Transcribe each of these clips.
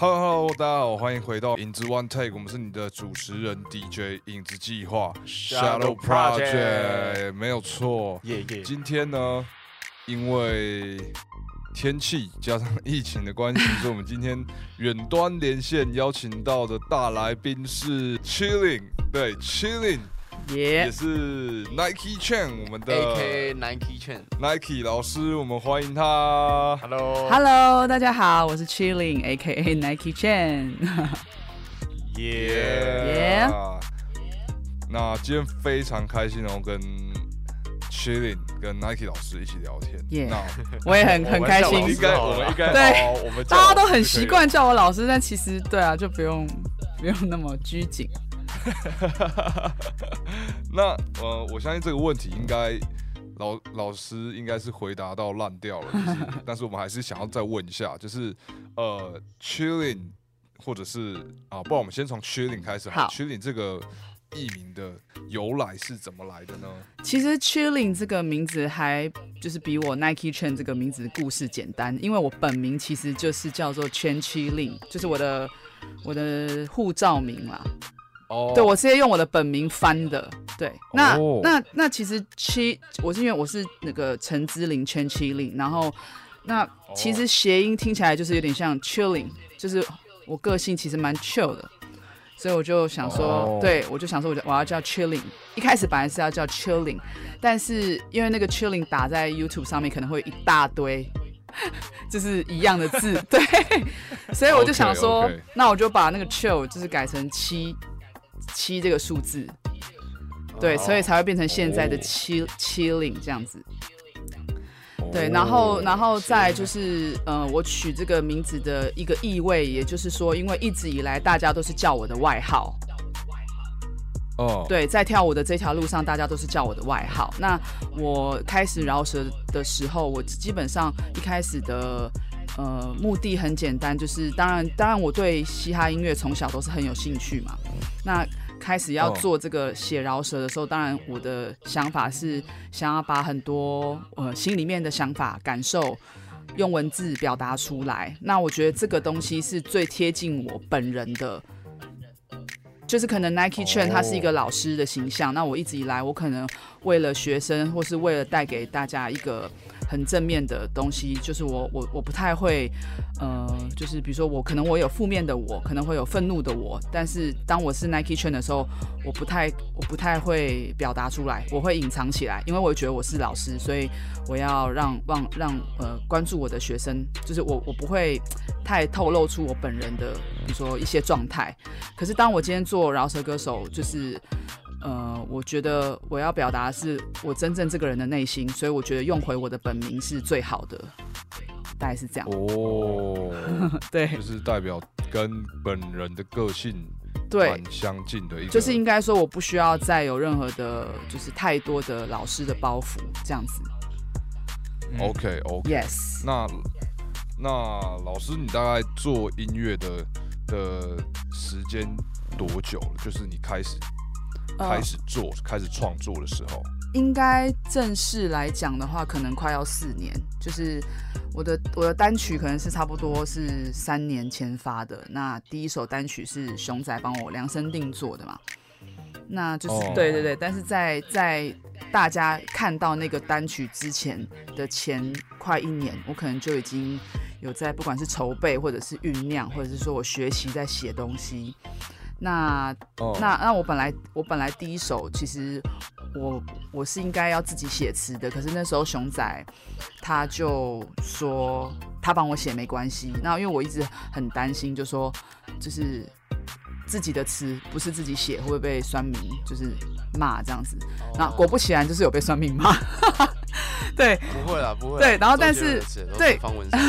Hello Hello，大家好，欢迎回到影子 One Take，我们是你的主持人 DJ 影子计划 Shadow Project，没有错。耶耶，今天呢，因为天气加上疫情的关系，所以我们今天远端连线邀请到的大来宾是 Chilling，对 Chilling 也耶，是 Nike Chain，我们的 A K Nike Chain。Nike 老师，我们欢迎他。Hello。Hello，大家好，我是 Chilling A.K.A Nike Chen。耶。Yeah 那今天非常开心哦，跟 Chilling 跟 Nike 老师一起聊天。Yeah 那 我也很很开心应，该我们应该对我们大家都很习惯叫我老师，但其实对啊，就不用不用那么拘谨。那呃，我相信这个问题应该老老师应该是回答到烂掉了，就是 但是我们还是想要再问一下，就是呃，Chilling 或者是啊，不然我们先从 Chilling 开始好 Chilling 这个艺名的由来是怎么来的呢？其实 Chilling 这个名字还就是比我 Nike Chen 这个名字的故事简单，因为我本名其实就是叫做 Chen Chilling，就是我的我的护照名啦。哦。对，我直接用我的本名翻的。对，那、哦。那那其实七，我是因为我是那个陈之琳圈七零，然后那其实谐音听起来就是有点像 chilling，就是我个性其实蛮 chill 的，所以我就想说，哦。对我就想说我就我要叫 chilling，一开始本来是要叫 chilling，但是因为那个 chilling 打在 YouTube 上面可能会一大堆。就是一样的字，对，所以我就想说那我就把那个 chill 就是改成七七这个数字，对，所以才会变成现在的哦七七零这样子。对，哦然后然后再就是呃，我取这个名字的一个意味，也就是说，因为一直以来大家都是叫我的外号，哦，对，在跳舞的这条路上，大家都是叫我的外号。那我开始饶舌的时候，我基本上一开始的呃目的很简单，就是当然当然我对嘻哈音乐从小都是很有兴趣嘛。那开始要哦做这个写饶舌的时候，当然我的想法是想要把很多呃心里面的想法感受。用文字表达出来，那我觉得这个东西是最贴近我本人的，就是可能 Nike 券哦他是一个老师的形象，那我一直以来我可能为了学生或是为了带给大家一个很正面的东西，就是我我我不太会，呃，就是比如说我可能我有负面的我，可能会有愤怒的我，但是当我是 Nike 圈的时候，我不太我不太会表达出来，我会隐藏起来，因为我觉得我是老师，所以我要让让让呃关注我的学生，就是我我不会太透露出我本人的，比如说一些状态。可是当我今天做饶舌歌手，就是呃，我觉得我要表达的是我真正这个人的内心，所以我觉得用回我的本名是最好的，大概是这样。哦，对就是代表跟本人的个性对，蛮相近的一个，就是应该说我不需要再有任何的，就是太多的老师的包袱这样子。OK OK。Yes，那那老师，你大概做音乐的的时间多久了？就是你开始呃开始做、开始创作的时候。应该正式来讲的话，可能快要四年。就是我的我的单曲可能是差不多是三年前发的。那第一首单曲是熊仔帮我量身定做的嘛。那就是、哦对对对，但是在在大家看到那个单曲之前的前快一年，我可能就已经有在不管是筹备或者是酝酿，或者是说我学习在写东西。那哦那那我本来我本来第一首其实我我是应该要自己写词的，可是那时候熊仔他就说他帮我写没关系。那因为我一直很担心，就说就是自己的词不是自己写会不会被酸民就是骂这样子。那果不其然就是有被酸民骂。对，不会啦，不会。对然后但是对方文山。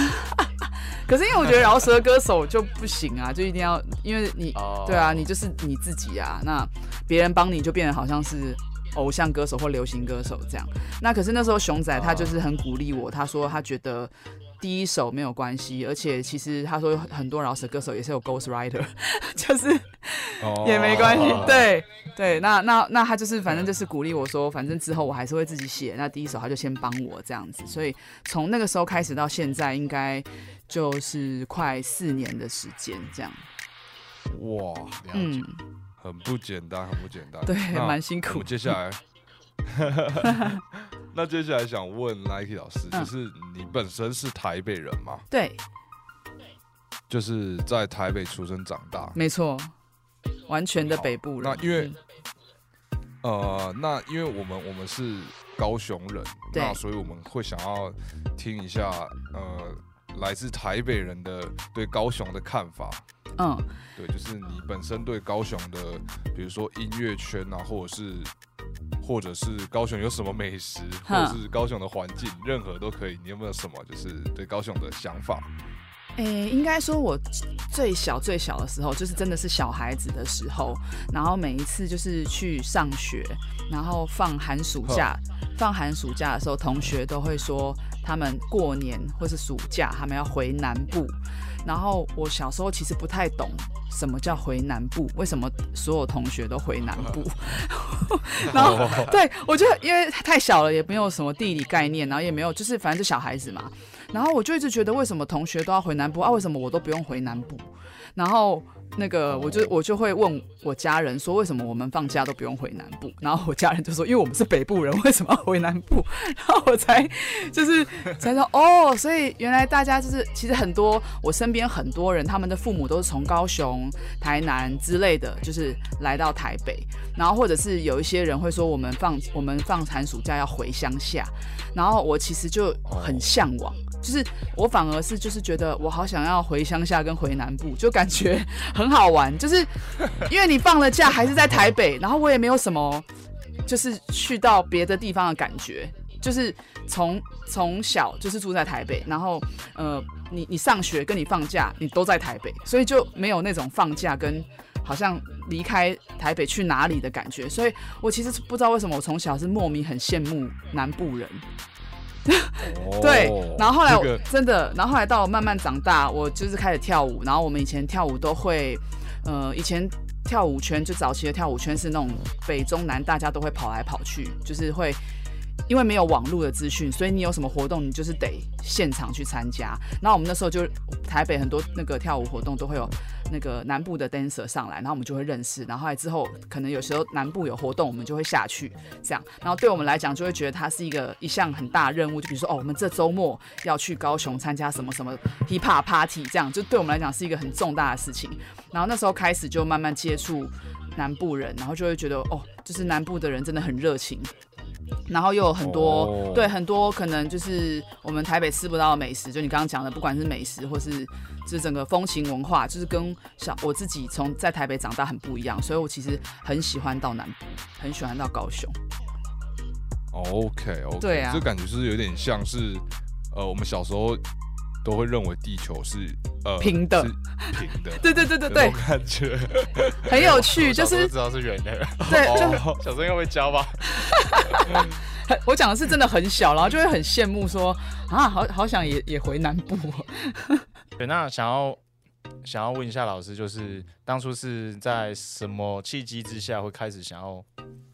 可是因为我觉得饶舌歌手就不行啊，就一定要因为你哦对啊，你就是你自己啊，那别人帮你就变得好像是偶像歌手或流行歌手这样。那可是那时候熊仔他就是很鼓励我，他说他觉得第一首没有关系，而且其实他说很多饶舌歌手也是有 ghost writer，就是哦也没关系。对对，那那那他就是反正就是鼓励我说，反正之后我还是会自己写。那第一首他就先帮我这样子，所以从那个时候开始到现在，应该就是快四年的时间这样。哇，嗯，很不简单，很不简单。对，蛮辛苦我们。接下来，那接下来想问 Nike 老师，嗯就是你本身是台北人吗？对，就是在台北出生长大。没错，完全的北部人。那因为嗯呃，那因为我们我们是高雄人，对那所以我们会想要听一下呃来自台北人的对高雄的看法。嗯，对，就是你本身对高雄的，比如说音乐圈啊，或者是或者是高雄有什么美食，或者是高雄的环境，任何都可以。你有没有什么就是对高雄的想法？诶、应该说，我最小最小的时候，就是真的是小孩子的时候，然后每一次就是去上学，然后放寒暑假，放寒暑假的时候，同学都会说他们过年或是暑假，他们要回南部。然后我小时候其实不太懂什么叫回南部，为什么所有同学都回南部？然后对我就因为太小了，也没有什么地理概念，然后也没有就是反正是小孩子嘛，然后我就一直觉得为什么同学都要回南部啊？为什么我都不用回南部？然后那个我就我就会问我家人说，为什么我们放假都不用回南部？然后我家人就说，因为我们是北部人，为什么要回南部？然后我才就是才说哦，所以原来大家就是其实很多我身边很多人，他们的父母都是从高雄、台南之类的，就是来到台北，然后或者是有一些人会说我们放我们放寒暑假要回乡下，然后我其实就很向往。就是我反而是就是觉得我好想要回乡下跟回南部，就感觉很好玩。就是因为你放了假还是在台北，然后我也没有什么就是去到别的地方的感觉，就是从从小就是住在台北，然后呃你你上学跟你放假你都在台北，所以就没有那种放假跟好像离开台北去哪里的感觉。所以我其实不知道为什么我从小是莫名很羡慕南部人。对，然后后来真的，然后后来到我慢慢长大，我就是开始跳舞，然后我们以前跳舞都会，呃，以前跳舞圈就早期的跳舞圈是那种北中南大家都会跑来跑去，就是会。因为没有网络的资讯，所以你有什么活动，你就是得现场去参加。然后我们那时候就台北很多那个跳舞活动都会有那个南部的 dancer 上来，然后我们就会认识。然后来之后，可能有时候南部有活动，我们就会下去这样。然后对我们来讲，就会觉得它是一个一项很大任务。就比如说，哦，我们这周末要去高雄参加什么什么 hip hop party，这样就对我们来讲是一个很重大的事情。然后那时候开始就慢慢接触南部人，然后就会觉得，哦，就是南部的人真的很热情。然后又有很多、哦。对很多可能就是我们台北吃不到的美食，就你刚刚讲的，不管是美食或是就是整个风情文化，就是跟小我自己从在台北长大很不一样，所以我其实很喜欢到南部，很喜欢到高雄。OK OK，对啊。这感觉是有点像是呃，我们小时候都会认为地球是呃平的是平的，对对对对对种，感觉。很有趣，就是知道是圆的，对，就哦小时候应该会教吧？很 我讲的是真的很小，然后就会很羡慕说啊，好好想也也回南部哦、对，那想要想要问一下老师，就是当初是在什么契机之下会开始想要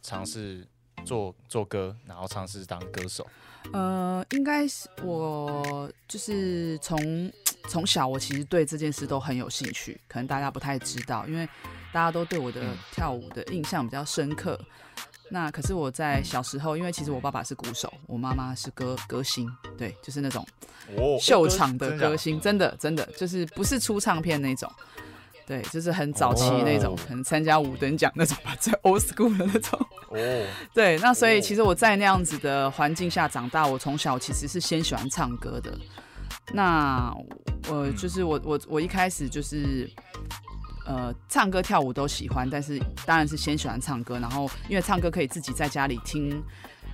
尝试做做歌，然后尝试当歌手？呃，应该是我就是从从小我其实对这件事都很有兴趣，可能大家不太知道，因为大家都对我的嗯跳舞的印象比较深刻。那可是我在小时候，因为其实我爸爸是鼓手，我妈妈是歌歌星，对，就是那种哦秀场的歌星，真的真的就是不是出唱片那种，对，就是很早期那种，哦可能参加五等奖那种吧，最 old school 的那种。哦，对，那所以哦其实我在那样子的环境下长大，我从小其实是先喜欢唱歌的。那我就是我我我一开始就是呃唱歌跳舞都喜欢，但是当然是先喜欢唱歌，然后因为唱歌可以自己在家里听。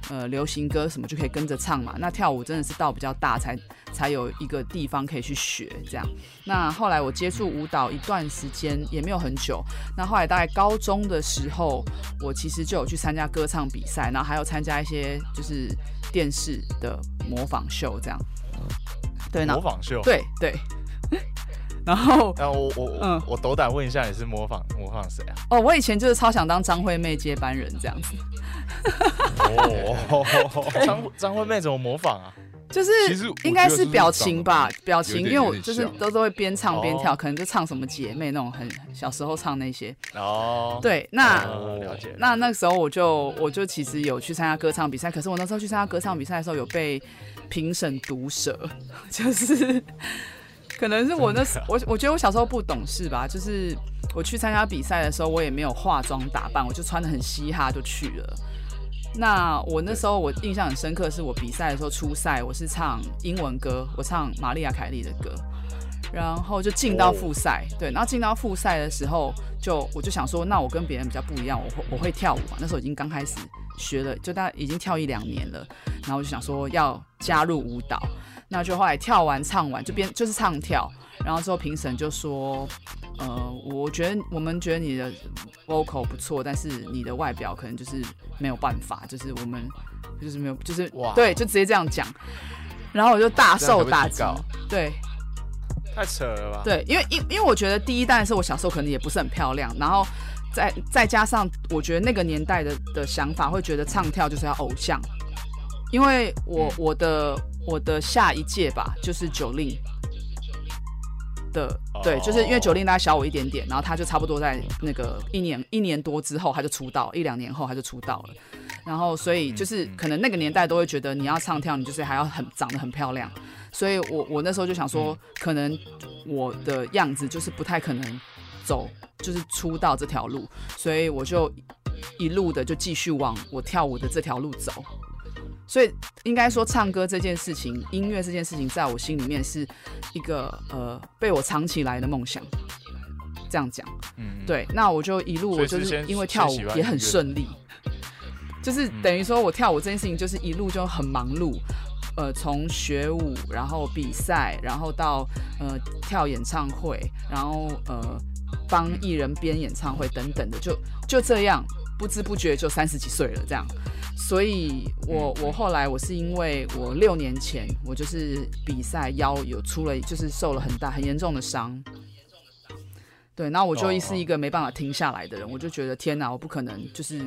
呃，流行歌什么就可以跟着唱嘛。那跳舞真的是到比较大才才有一个地方可以去学这样。那后来我接触舞蹈一段时间也没有很久，那后来大概高中的时候，我其实就有去参加歌唱比赛，然后还有参加一些就是电视的模仿秀这样。对，那模仿秀，对对。然后那我我嗯我我斗胆问一下，你是模仿模仿谁啊？哦，我以前就是超想当张惠妹接班人这样子，哦，张张惠妹怎么模仿啊？就是其实应该是是表情吧，表情，因为我就是都都会边唱边跳，哦可能就唱什么姐妹那种很小时候唱那些。哦，对，那、哦了解。那那个时候我就我就其实有去参加歌唱比赛，可是我那时候去参加歌唱比赛的时候有被评审毒舌，就是可能是我那时我我觉得我小时候不懂事吧，就是我去参加比赛的时候，我也没有化妆打扮，我就穿的很嘻哈就去了。那我那时候我印象很深刻，是我比赛的时候初赛，我是唱英文歌，我唱玛丽亚凯莉的歌，然后就进到复赛，对，然后进到复赛的时候，就我就想说，那我跟别人比较不一样，我会我会跳舞嘛，那时候已经刚开始学了，就大概已经跳一两年了，然后我就想说要加入舞蹈，那就后来跳完唱完就边就是唱跳，然后之后评审就说，呃，我觉得我们觉得你的 vocal 不错，但是你的外表可能就是没有办法，就是我们就是没有，就是哇对，就直接这样讲，然后我就大受打击，对。太扯了吧？对，因为因因为我觉得第一代是我小时候可能也不是很漂亮，然后再再加上我觉得那个年代的的想法会觉得唱跳就是要偶像，因为我、嗯我的我的下一届吧就是九令的，对，就是因为九令大概小我一点点，然后他就差不多在那个一年一年多之后他就出道，一两年后他就出道了。然后，所以就是可能那个年代都会觉得你要唱跳，你就是还要很长得很漂亮，所以我我那时候就想说，可能我的样子就是不太可能走就是出道这条路，所以我就一路的就继续往我跳舞的这条路走。所以应该说，唱歌这件事情，音乐这件事情，在我心里面是一个呃被我藏起来的梦想。这样讲，嗯，对，那我就一路我就是因为跳舞也很顺利，就是嗯。等于说我跳舞这件事情就是一路就很忙碌，呃，从学舞，然后比赛，然后到呃跳演唱会，然后呃帮艺人编演唱会等等的，就就这样不知不觉就三十几岁了这样。所以我我后来我是因为我六年前我就是比赛腰有出了就是受了很大很严重的伤，对，那我就哦是一个没办法停下来的人，我就觉得天哪，我不可能就是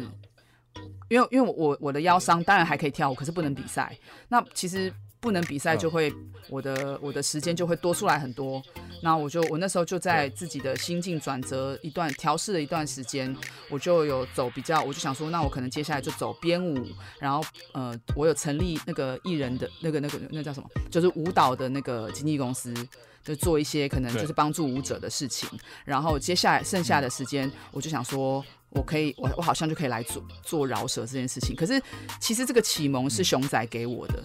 因为因为我我的腰伤当然还可以跳舞，可是不能比赛。那其实不能比赛就会、我的我的时间就会多出来很多。那我就我那时候就在自己的心境转折一段调试了一段时间，我就有走比较，我就想说，那我可能接下来就走编舞，然后呃，我有成立那个艺人的那个那个那叫什么，就是舞蹈的那个经纪公司。就做一些可能就是帮助舞者的事情，然后接下来剩下的时间，我就想说，我可以，我我好像就可以来做做饶舌这件事情。可是其实这个启蒙是熊仔给我的，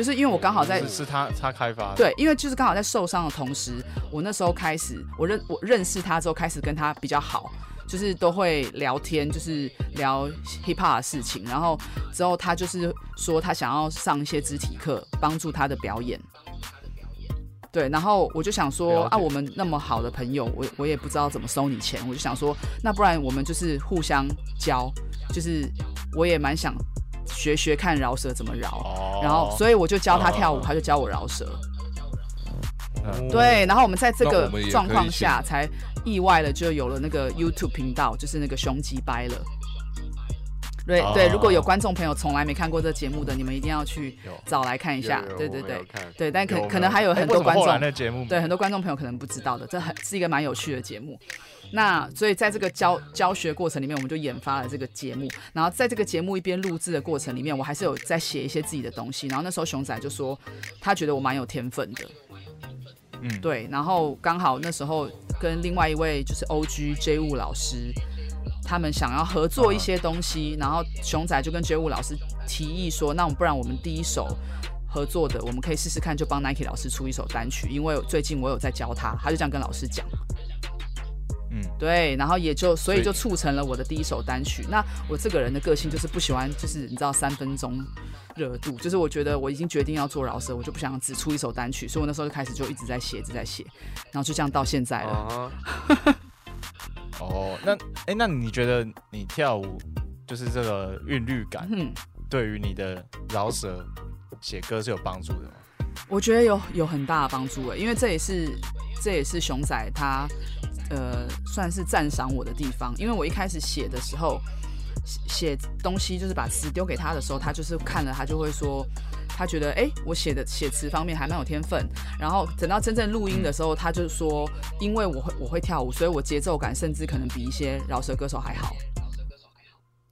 就是因为我刚好在是是他他开发的，对，因为就是刚好在受伤的同时，我那时候开始，我认我认识他之后，开始跟他比较好，就是都会聊天，就是聊 hip hop 的事情。然后之后他就是说他想要上一些肢体课，帮助他的表演。对，然后我就想说啊，我们那么好的朋友，我我也不知道怎么收你钱，我就想说，那不然我们就是互相教，就是我也蛮想学学看饶舌怎么饶。哦，然后，所以我就教他跳舞，哦他就教我饶舌。嗯对，然后我们在这个状况下，才意外的就有了那个 YouTube 频道，就是那个雄鸡掰了。对、哦对，如果有观众朋友从来没看过这节目的，你们一定要去找来看一下。对对对对，但可可能还有哎很多观众对，很多观众朋友可能不知道的，这很是一个蛮有趣的节目。那所以在这个教教学过程里面，我们就研发了这个节目。然后在这个节目一边录制的过程里面，我还是有在写一些自己的东西。然后那时候熊仔就说，他觉得我蛮有天分的，嗯，对。然后刚好那时候跟另外一位就是 OG J 雾老师，他们想要合作一些东西，然后熊仔就跟 J 雾老师提议说，那我们不然我们第一首。合作的，我们可以试试看，就帮 Nike 老师出一首单曲，因为最近我有在教他，他就这样跟老师讲，嗯，对，然后也就所以就促成了我的第一首单曲。那我这个人的个性就是不喜欢，就是你知道三分钟热度，就是我觉得我已经决定要做饶舌，我就不想只出一首单曲，所以我那时候就开始就一直在写，一直在写，然后就这样到现在了。啊 哦，那哎，那你觉得你跳舞就是这个韵律感，嗯，对于你的饶舌写歌是有帮助的吗？我觉得有有很大的帮助诶，因为这也是这也是熊仔他呃算是赞赏我的地方，因为我一开始写的时候写写东西就是把词丢给他的时候，他就是看了他就会说。他觉得，哎、我写的写词方面还蛮有天分。然后等到真正录音的时候，他就说，因为我会我会跳舞，所以我节奏感甚至可能比一些饶舌歌手还好。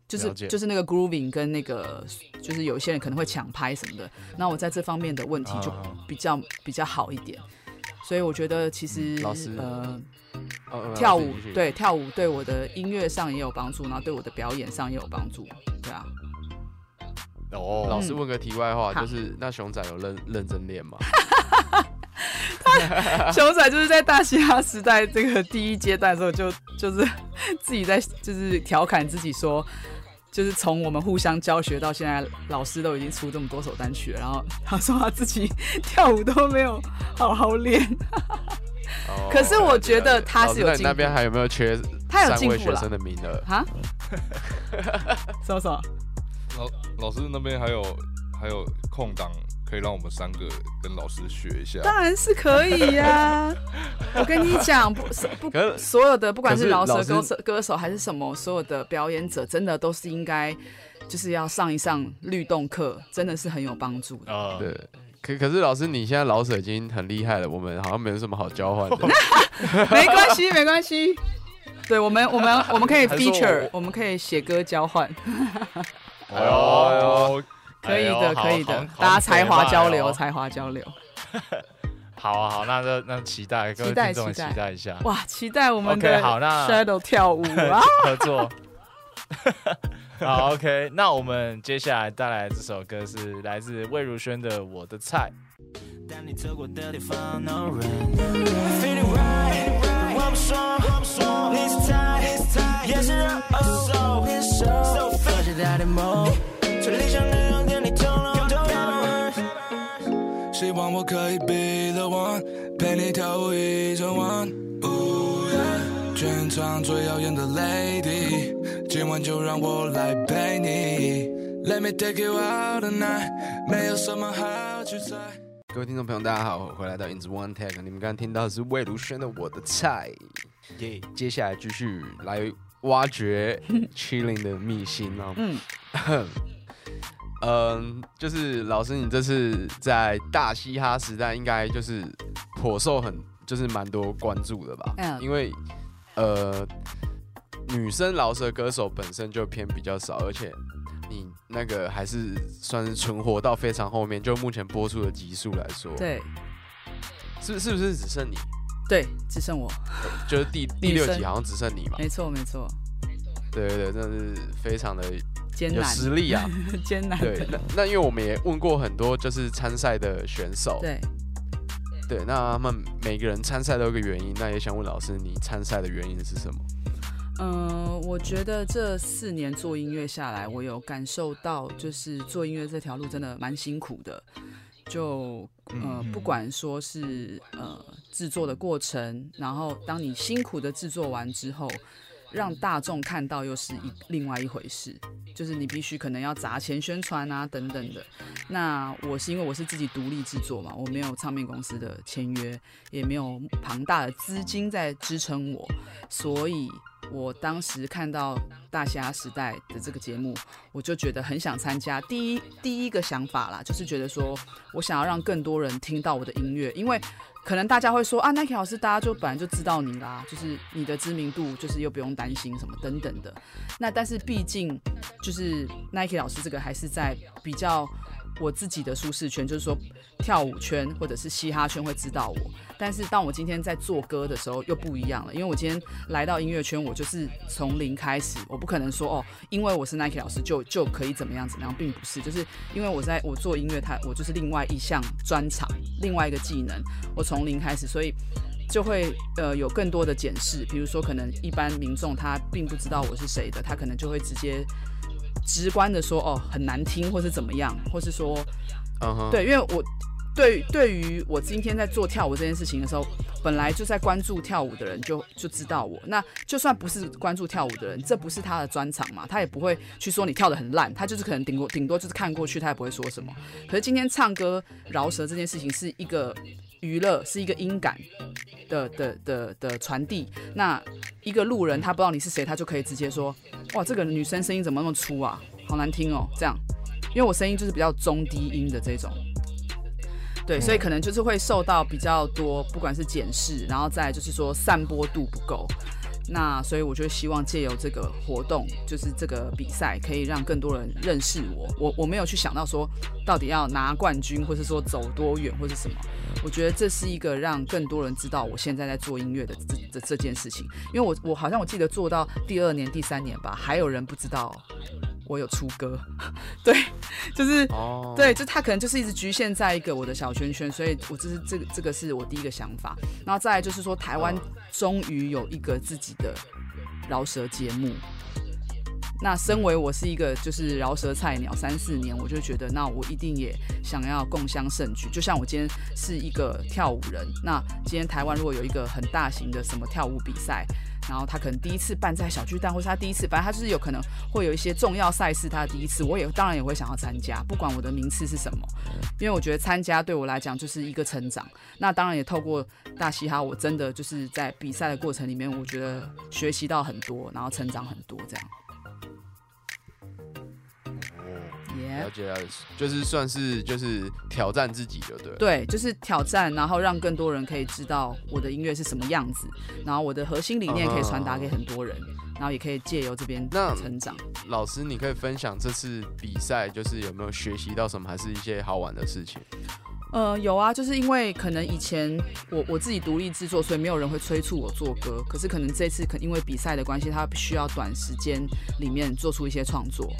就是了解就是那个 grooving 跟那个，就是有一些人可能会抢拍什么的，那我在这方面的问题就啊比较比较好一点。所以我觉得其实嗯老师呃跳舞对跳舞对我的音乐上也有帮助，然后对我的表演上也有帮助，对啊。哦，老师问个题外话，好就是那熊仔有认认真练吗？熊仔就是在大嘻哈时代这个第一阶段的时候就，就是自己在就是调侃自己说，就是从我们互相教学到现在，老师都已经出这么多首单曲了，然后 他说他自己 跳舞都没有好好练，哦 可是我觉得他是有进步那你那边还有没有缺他有进步了位学生的名额？啊？什么什么？老老师那边还有还有空档，可以让我们三个跟老师学一下。当然是可以呀、我跟你讲，不是不可所有的不管是是饶舌老师歌手歌手还是什么，所有的表演者，真的都是应该就是要上一上律动课，真的是很有帮助的。呃，对，可可是老师你现在老舍已经很厉害了，我们好像没有什么好交换的。没关系，没关系。对我们，我们我们可以 feature，我们可以写歌交换，哎呦，可以的，可以的，大家才华交流，才华交流。好啊，好，那就那期待各位期待听众期待一下哇，期待我们的好那 Shadow 跳舞啊！合作。好，OK，那我们接下来带来这首歌是来自魏如萱的《我的菜》。但你走过的地方，no run，feeling right，我不说，你是菜，也是热手，so feel，放下大的梦，最理想的希望我可以 be the one，陪你跳舞一整晚。Ooh, yeah 全场最耀眼的 lady，今晚就让我来陪你。Let me take you out tonight，没有什么好去猜。各位听众朋友，大家好，回来到 In One Tag，你们刚刚听到的是魏如萱的《我的菜》，耶！接下来继续来挖掘 Chilling 的秘辛哦。嗯，嗯，就是老师，你这次在大嘻哈时代应该就是颇受很就是蛮多关注的吧？嗯因为呃，女生饶舌歌手本身就偏比较少，而且你那个还是算是存活到非常后面，就目前播出的集数来说，，对是是不是只剩你？对，只剩我，就是第 第六集好像只剩你嘛？没错没错，对对对，真的是非常的有艰难实力啊。艰难对，那那因为我们也问过很多就是参赛的选手，对。对，那他们每个人参赛都有个原因，那也想问老师，你参赛的原因是什么？嗯，我觉得这四年做音乐下来，我有感受到，就是做音乐这条路真的蛮辛苦的。就呃，不管说是呃制作的过程，然后当你辛苦的制作完之后，让大众看到又是一另外一回事。就是你必须可能要砸钱宣传啊等等的。那我是因为我是自己独立制作嘛，我没有唱片公司的签约，也没有庞大的资金在支撑我，所以我当时看到《大虾时代》的这个节目，我就觉得很想参加。第一第一个想法啦，就是觉得说我想要让更多人听到我的音乐，因为可能大家会说啊，Nike 老师大家就本来就知道你啦，就是你的知名度就是又不用担心什么等等的。那但是毕竟就是 Nike 老师这个还是在比较我自己的舒适圈，就是说跳舞圈或者是嘻哈圈会知道我。但是当我今天在做歌的时候又不一样了，因为我今天来到音乐圈，我就是从零开始，我不可能说哦，因为我是 Nike 老师就就可以怎么样怎么样，并不是，就是因为我在我做音乐，它我就是另外一项专长，另外一个技能，我从零开始，所以。就会呃有更多的检视，比如说可能一般民众他并不知道我是谁的，他可能就会直接直观的说哦很难听，或是怎么样，或是说嗯哼，对，因为我对对于我今天在做跳舞这件事情的时候，本来就在关注跳舞的人就就知道我。那就算不是关注跳舞的人，这不是他的专长嘛，他也不会去说你跳的很烂，他就是可能顶多顶多就是看过去，他也不会说什么。可是今天唱歌饶舌这件事情是一个娱乐，是一个音感的的的的传递。那一个路人他不知道你是谁，他就可以直接说：“哇，这个女生声音怎么那么粗啊，好难听哦。”这样，因为我声音就是比较中低音的这种。对，所以可能就是会受到比较多，不管是检视，然后再就是说散播度不够。那所以我就希望借由这个活动，就是这个比赛，可以让更多人认识我。我我没有去想到说到底要拿冠军，或是说走多远，或是什么。我觉得这是一个让更多人知道我现在在做音乐的这这这件事情。因为我我好像我记得做到第二年、第三年吧，还有人不知道我有出歌。对，就是哦，对，就他可能就是一直局限在一个我的小圈圈，所以我这是这个这个是我第一个想法。然后再来就是说，台湾终于有一个自己的饶舌节目。那身为我是一个就是饶舌菜鸟，三四年，我就觉得那我一定也想要共襄盛举。就像我今天是一个跳舞人，那今天台湾如果有一个很大型的什么跳舞比赛，然后他可能第一次办在小巨蛋，或是他第一次，反正他就是有可能会有一些重要赛事，他的第一次，我也当然也会想要参加，不管我的名次是什么，因为我觉得参加对我来讲就是一个成长。那当然也透过大嘻哈，我真的就是在比赛的过程里面，我觉得学习到很多，然后成长很多，这样。了解了解，就是算是就是挑战自己，就对了。对，就是挑战，然后让更多人可以知道我的音乐是什么样子，然后我的核心理念可以传达给很多人，然后也可以借由这边那成长。老师，你可以分享这次比赛就是有没有学习到什么，还是一些好玩的事情？呃，有啊，就是因为可能以前我我自己独立制作，所以没有人会催促我做歌。可是可能这次可因为比赛的关系，他需要短时间里面做出一些创作。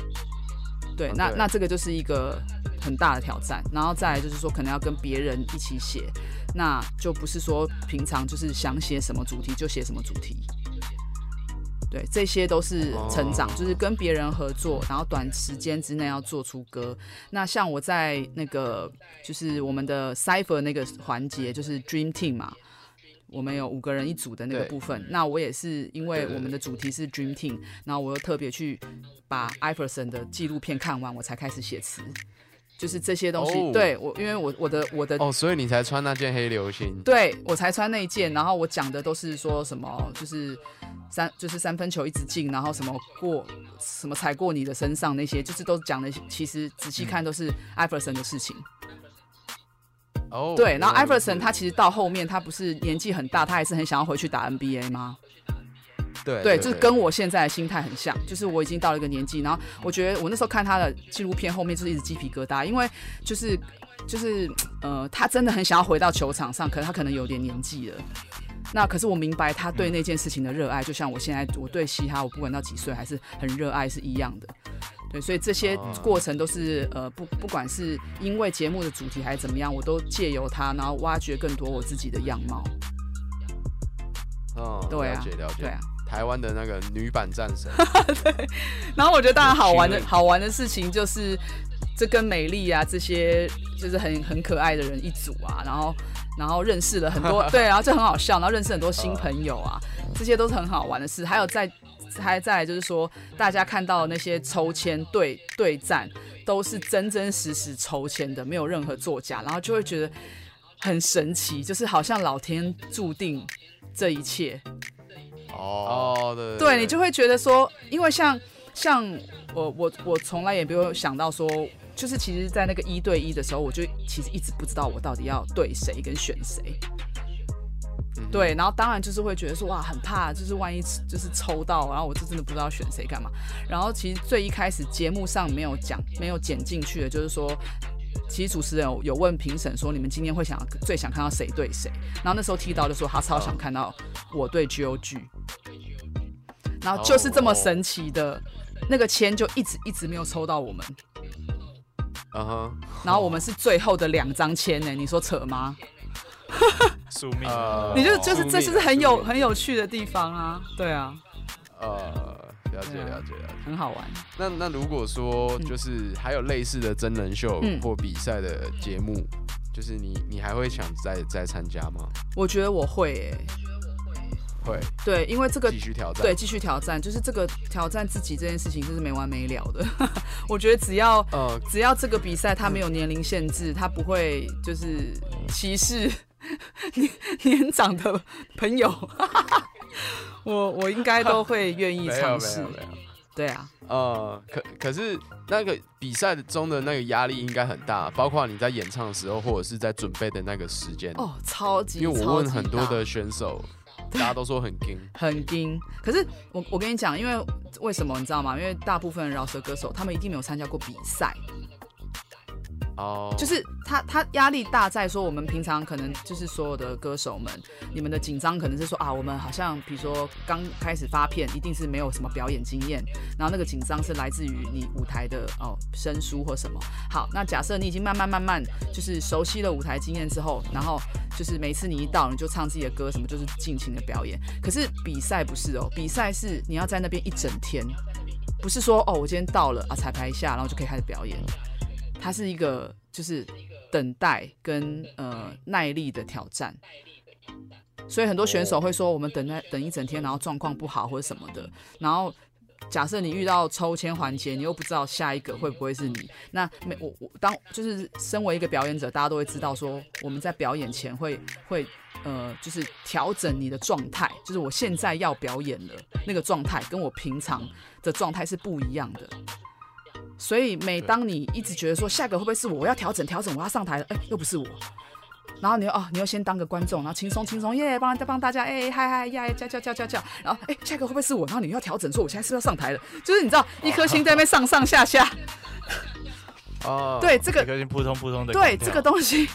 对，那那这个就是一个很大的挑战。然后再来就是说，可能要跟别人一起写，那就不是说平常就是想写什么主题就写什么主题。对，这些都是成长，哦就是跟别人合作，然后短时间之内要做出歌。那像我在那个就是我们的 Cipher 那个环节，就是 Dream Team 嘛，我们有五个人一组的那个部分。那我也是因为我们的主题是 Dream Team，然后我又特别去把 Iverson 的纪录片看完，我才开始写词。就是这些东西，哦对我，因为我我的我的哦，所以你才穿那件黑流星。对我才穿那一件，然后我讲的都是说什么，就是三就是三分球一直进，然后什么过什么踩过你的身上那些，就是都讲的，其实仔细看都是艾弗森的事情。哦，对，然后艾弗森是他其实到后面他不是年纪很大，他还是很想要回去打 NBA 吗？对对，就是跟我现在的心态很像，就是我已经到了一个年纪，然后我觉得我那时候看他的纪录片后面就是一直鸡皮疙瘩，因为就是就是呃，他真的很想要回到球场上，可是他可能有点年纪了。那可是我明白他对那件事情的热爱，就像我现在我对嘻哈，我不管到几岁还是很热爱是一样的。对，所以这些哦过程都是呃不不管是因为节目的主题还是怎么样，我都借由它，然后挖掘更多我自己的样貌。哦，对啊了解了解。对啊，台湾的那个女版战神，对然后我觉得当然好玩的 好玩的事情就是，这跟美丽啊这些就是很很可爱的人一组啊，然后然后认识了很多 对，然后就很好笑，然后认识很多新朋友啊，这些都是很好玩的事。还有在还再来就是说，大家看到那些抽签对对战，都是真真实实抽签的，没有任何作假，然后就会觉得很神奇，就是好像老天注定这一切。哦，哦，对对你就会觉得说，因为像像我我我从来也没有想到说，就是其实，在那个一对一的时候，我就其实一直不知道我到底要对谁跟选谁。嗯对，然后当然就是会觉得说哇，很怕，就是万一就是抽到，然后我就真的不知道选谁干嘛。然后其实最一开始节目上没有讲，没有剪进去的，就是说，其实主持人有有问评审说，你们今天会想最想看到谁对谁？然后那时候剃刀就说他超想看到我对 G O G，然后就是这么神奇的。那个签就一直一直没有抽到我们，然后我们是最后的两张签呢，你说扯吗？宿命呃你就就是这就是很有很有趣的地方啊，对啊，呃，了解了解了解。很好玩。那那如果说嗯就是还有类似的真人秀嗯或比赛的节目，就是你你还会想再再参加吗？我觉得我会诶、会对，因为这个继续挑战？对继续挑战，就是这个挑战自己这件事情就是没完没了的。我觉得只要呃，只要这个比赛它没有年龄限制，它不会就是歧视 年 年长的朋友，我我应该都会愿意尝试。对啊，呃，可可是那个比赛中的那个压力应该很大，包括你在演唱的时候，或者是在准备的那个时间。哦，超级，因为我问很多的选手，大家都说很硬。很硬。可是我我跟你讲，因为为什么你知道吗？因为大部分饶舌歌手他们一定没有参加过比赛，哦，就是他他压力大在说我们平常可能就是所有的歌手们，你们的紧张可能是说啊，我们好像比如说刚开始发片，一定是没有什么表演经验，然后那个紧张是来自于你舞台的哦生疏或什么。好，那假设你已经慢慢慢慢就是熟悉了舞台经验之后，然后就是每次你一到你就唱自己的歌，什么就是尽情的表演。可是比赛不是哦，比赛是你要在那边一整天，不是说哦我今天到了啊彩排一下，然后就可以开始表演。它是一个就是等待跟呃耐力的挑战，所以很多选手会说我们等待等一整天，然后状况不好或者什么的，然后假设你遇到抽签环节，你又不知道下一个会不会是你，那没我我当就是身为一个表演者，大家都会知道说我们在表演前会会。呃，就是调整你的状态，就是我现在要表演了，那个状态跟我平常的状态是不一样的。所以每当你一直觉得说下一个会不会是我，我要调整调整，我要上台了，哎、又不是我，然后你又哦，你又先当个观众，然后轻松轻松耶，帮帮大家哎嗨嗨呀叫叫叫叫叫，然后哎、下一个会不会是我？然后你又要调整说我现在是要上台了？就是你知道一颗心在那边上上下下，哦，对这个一颗心扑通扑通的。对这个东西，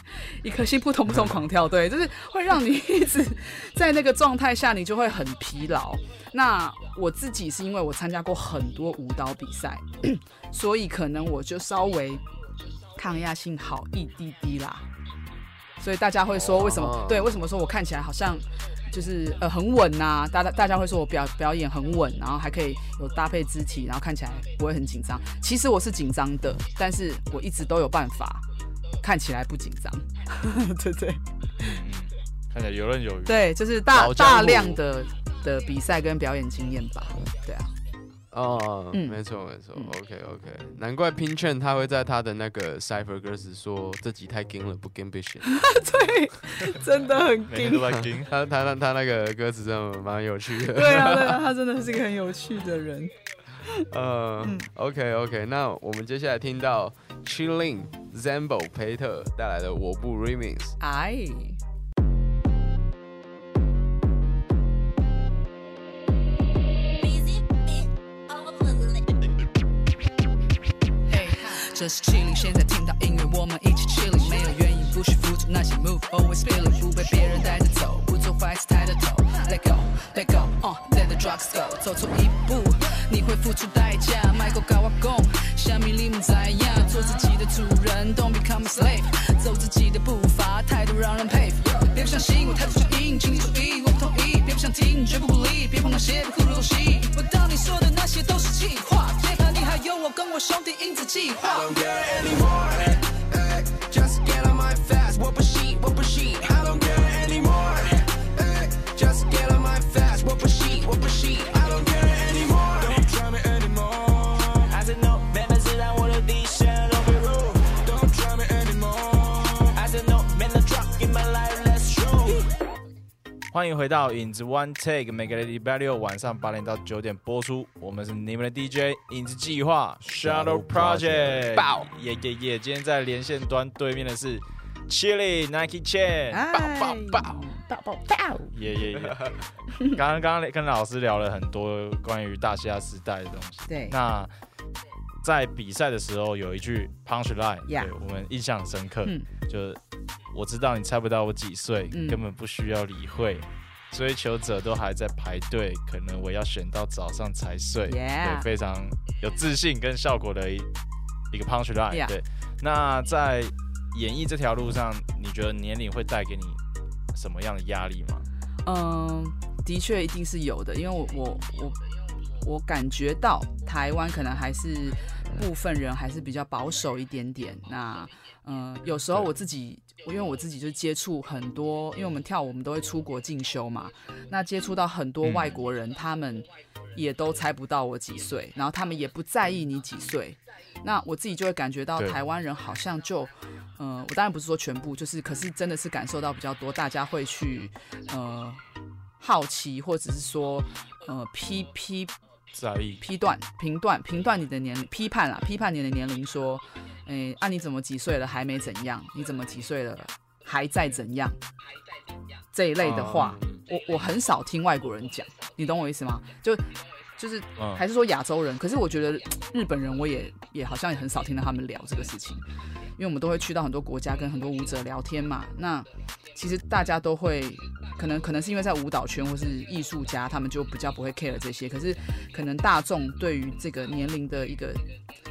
一颗心扑通扑通狂跳，对，就是会让你一直在那个状态下，你就会很疲劳。那我自己是因为我参加过很多舞蹈比赛，所以可能我就稍微抗压性好一滴滴啦。所以大家会说为什么？哦对，为什么说我看起来好像就是呃很稳呐、大家大家会说我表表演很稳，然后还可以有搭配肢体，然后看起来不会很紧张。其实我是紧张的，但是我一直都有办法看起来不紧张。对对嗯，看起来游刃有余。对，就是大大量的的比赛跟表演经验吧。对啊，哦，嗯没错没错嗯，OK OK，难怪 Pin Chen 他会在他的那个 Cipher 歌词说这集太硬了，不跟不行。对，真的很每天都在盯。他他他他那个歌词真的蛮有趣的。对啊，对啊，他真的是一个很有趣的人。呃、嗯 o k OK，那我们接下来听到 Chilling Zambo 培特带来的《我不 Remix》。哎，这是欺凌现在听到音乐，我们一起 chilling，没有原因，不需付出那些 move，always feeling，不被别人带着走，不做坏事抬着头，let go，let go，let the drugs go，走错一步，你会付出代价，买个高瓦贡，下面你们怎样，做自己的主人，don't become a slave，走自己的步伐，态度让人佩服，别不相信我态度强硬，请你注意，我不同意，别不想听，绝不鼓励，别碰那些不酷的东西，我当你说的那些都是气话，有我跟我兄弟英子计划。欢迎回到影子 One Take，每个礼拜六晚上八点到九点播出。我们是你们的 DJ 影子计划 Shadow Project。爆耶耶耶！今天在连线端对面的是 Chili Nike Chen。爆爆爆爆爆爆！耶耶耶！刚刚刚刚跟老师聊了很多关于大西亚时代的东西。对，那在比赛的时候有一句 punch line，、对我们印象很深刻，嗯就是我知道你猜不到我几岁，嗯根本不需要理会。追求者都还在排队，可能我要选到早上才睡。对，非常有自信跟效果的一一个 punch line。对，那在演艺这条路上，你觉得年龄会带给你什么样的压力吗？嗯，的确一定是有的，因为我我我我感觉到台湾可能还是部分人还是比较保守一点点。那嗯、有时候我自己，因为我自己就接触很多，因为我们跳舞我们都会出国进修嘛，那接触到很多嗯外国人，他们也都猜不到我几岁，然后他们也不在意你几岁。那我自己就会感觉到台湾人好像就呃，我当然不是说全部，就是可是真的是感受到比较多，大家会去呃好奇，或者是说呃批批在意批断、评断、评断你的年龄，批判啊，批判你的年龄，说，诶、啊你怎么几岁了还没怎样？你怎么几岁了还在怎样？这一类的话，我我很少听外国人讲，你懂我意思吗？就就是嗯还是说亚洲人，可是我觉得日本人我也也好像也很少听到他们聊这个事情，因为我们都会去到很多国家跟很多舞者聊天嘛。那其实大家都会，可能可能是因为在舞蹈圈或是艺术家，他们就比较不会 care 这些。可是可能大众对于这个年龄的一个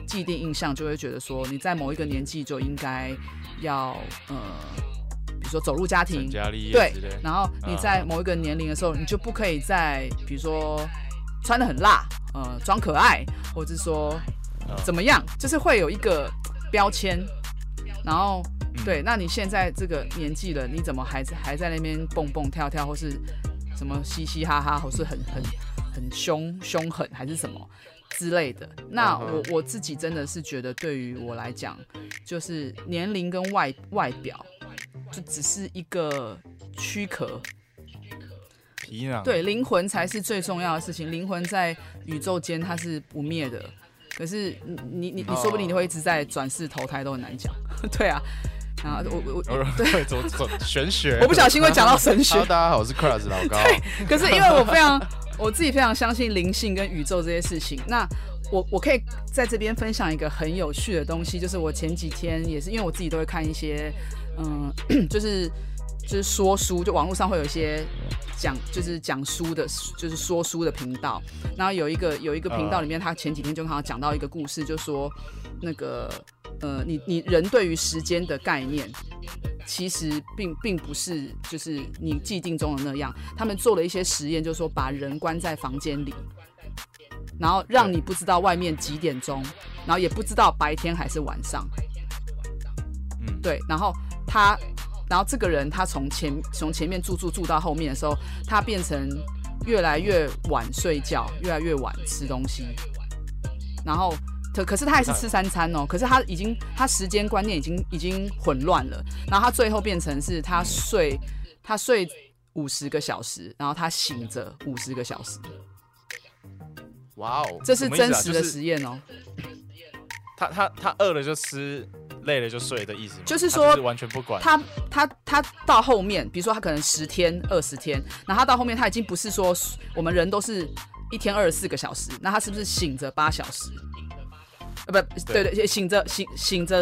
既定印象，就会觉得说你在某一个年纪就应该要呃，比如说走入家庭，对，然后你在某一个年龄的时候，你就不可以再比如说穿的很辣，呃，装可爱，或者是说嗯怎么样，就是会有一个标签。然后嗯对，那你现在这个年纪了，你怎么还还在那边蹦蹦跳跳，或是什么嘻嘻哈哈，或是很很很凶凶狠，还是什么之类的？那我我自己真的是觉得，对于我来讲，就是年龄跟外外表，就只是一个躯壳，皮囊，对，灵魂才是最重要的事情。灵魂在宇宙间它是不灭的，可是你你你你说不定你会一直在转世投胎都很难讲。对啊，啊我我我我对，走走玄学，我不小心会讲到神学 Hello，，大家好，我是 Cross 老高。可是因为我非常我自己非常相信灵性跟宇宙这些事情，那我我可以在这边分享一个很有趣的东西，就是我前几天也是因为我自己都会看一些，嗯，就是就是说书，就网络上会有一些讲就是讲书的，就是说书的频道，然后有一个有一个频道里面，他前几天就好像讲到一个故事，就说那个呃，你你人对于时间的概念。其实并并不是就是你既定中的那样，他们做了一些实验，就是说把人关在房间里，然后让你不知道外面几点钟，然后也不知道白天还是晚上，嗯，对，然后他，然后这个人他从前从前面住住住到后面的时候，他变成越来越晚睡觉，越来越晚吃东西，然后可可是他还是吃三餐哦，可是他已经他时间观念已经已经混乱了，然后他最后变成是他睡他睡五十个小时，然后他醒着五十个小时，哇哦，这是真实的就是实验哦。他他他饿了就吃，累了就睡的意思吗，就是说完全不管，他他他到后面，比如说他可能十天、二十天，然后他到后面他已经不是说我们人都是一天二十四个小时，那他是不是醒着八小时？呃，不，对对，醒着醒醒着，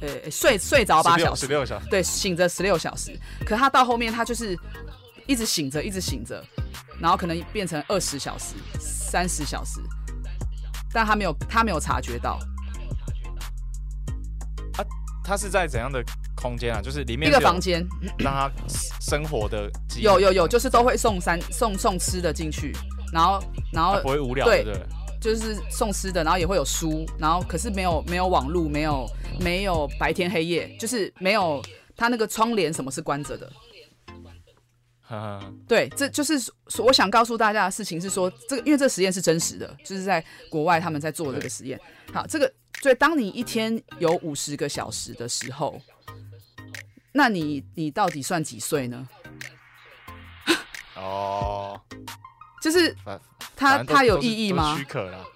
呃，睡睡着八小时，十六小时，对，醒着十六小时。可他到后面他就是一直醒着，一直醒着，然后可能变成二十小时、三十小时，但他没有他没有察觉到。他是在怎样的空间啊？就是里面一个房间让他生活的机有有有，就是都会送三送送吃的进去，然后然后不会无聊，对？就是送吃的，然后也会有书，然后可是没有没有网路，没有没有白天黑夜，就是没有他那个窗帘什么是关着的。呵呵对，这就是说我想告诉大家的事情是说，这个因为这个实验是真实的，就是在国外他们在做这个实验。好，这个所以当你一天有五十个小时的时候，那你你到底算几岁呢？哦，就是它它有意义吗许？可了，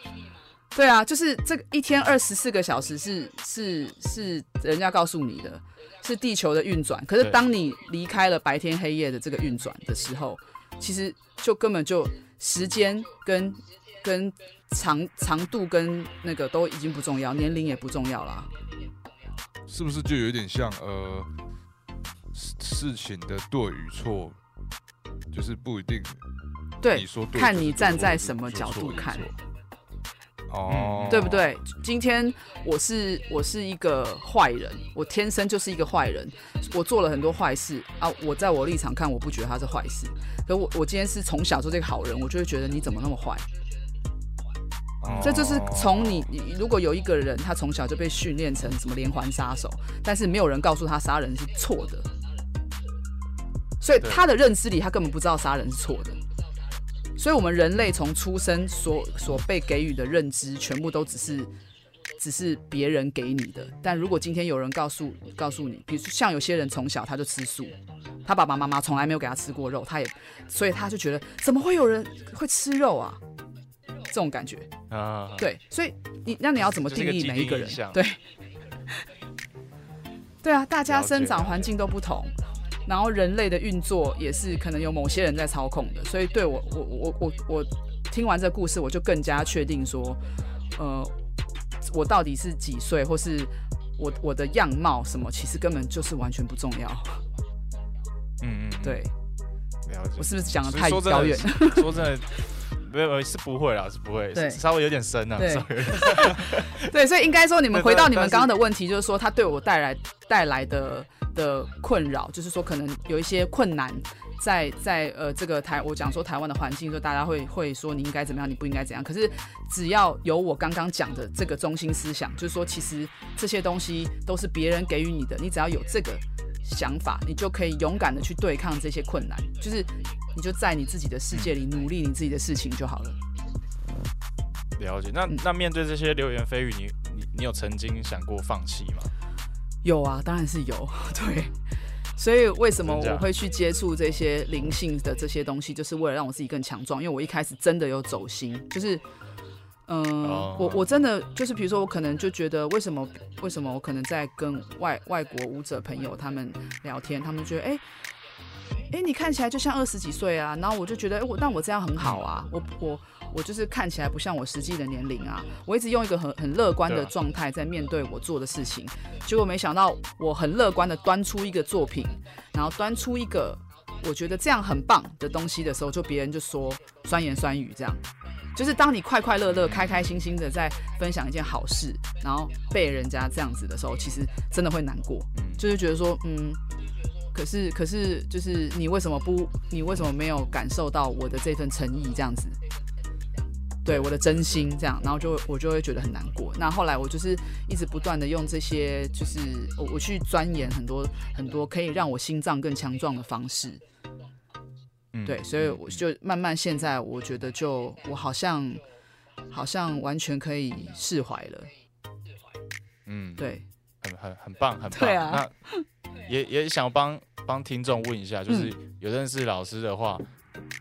对啊，就是这个一天二十四个小时是是是人家告诉你的，是地球的运转。可是当你离开了白天黑夜的这个运转的时候，其实就根本就时间跟跟长长度跟那个都已经不重要，年龄也不重要啦。是不是就有点像呃事事情的对与错，就是不一定对你，说对看你站在什么角度看错哦，对不？对？今天我是我是一个坏人，我天生就是一个坏人，我做了很多坏事啊。我在我立场看，我不觉得他是坏事。可我我今天是从小做这个好人，我就会觉得你怎么那么坏？哦这就是从你，你如果有一个人他从小就被训练成什么连环杀手，但是没有人告诉他杀人是错的，所以他的认知里他根本不知道杀人是错的。所以，我们人类从出生所所被给予的认知，全部都只是只是别人给你的。但如果今天有人告诉告诉你，比如说像有些人从小他就吃素，他爸爸妈妈从来没有给他吃过肉，他也所以他就觉得怎么会有人会吃肉啊？这种感觉，啊，对，所以你那你要怎么定义每一个人？对，对啊，大家生长环境都不同，然后人类的运作也是可能有某些人在操控的，所以对我我我我我听完这故事，我就更加确定说，呃，我到底是几岁，或是我我的样貌什么，其实根本就是完全不重要。嗯嗯，嗯对了解我。是不是讲的太遥远？说真的，没有是不会啦，是不会，对稍微有点深啊，对所以应该说，你们回到你们刚刚的问题，就是说他对我带来带来的的困扰，就是说可能有一些困难在在呃这个台，我讲说台湾的环境，说大家会会说你应该怎么样，你不应该怎样。可是只要有我刚刚讲的这个中心思想，就是说其实这些东西都是别人给予你的，你只要有这个想法，你就可以勇敢的去对抗这些困难，就是你就在你自己的世界里努力你自己的事情就好了。了解。那嗯那面对这些流言蜚语，你你你有曾经想过放弃吗？有啊，当然是有，对。所以为什么我会去接触这些灵性的这些东西，就是为了让我自己更强壮。因为我一开始真的有走心，就是，嗯、哦。我我真的就是，比如说我可能就觉得，为什么为什么我可能在跟外外国舞者朋友他们聊天，他们觉得，哎、哎、你看起来就像二十几岁啊，然后我就觉得，哎、我但我这样很好啊，我我我就是看起来不像我实际的年龄啊，我一直用一个很很乐观的状态在面对我做的事情，结果没想到我很乐观的端出一个作品，然后端出一个我觉得这样很棒的东西的时候，就别人就说酸言酸语这样。就是当你快快乐乐、开开心心的在分享一件好事，然后被人家这样子的时候，其实真的会难过。嗯，就是觉得说，嗯，可是可是就是你为什么不，你为什么没有感受到我的这份诚意这样子？对我的真心这样，然后就我就会觉得很难过。那后来我就是一直不断的用这些，就是我我去钻研很多很多可以让我心脏更强壮的方式。嗯对，所以我就慢慢现在我觉得就我好像好像完全可以释怀了。嗯，对，很很很棒，很 棒。对啊那也也想帮帮听众问一下，就是嗯有认识老师的话，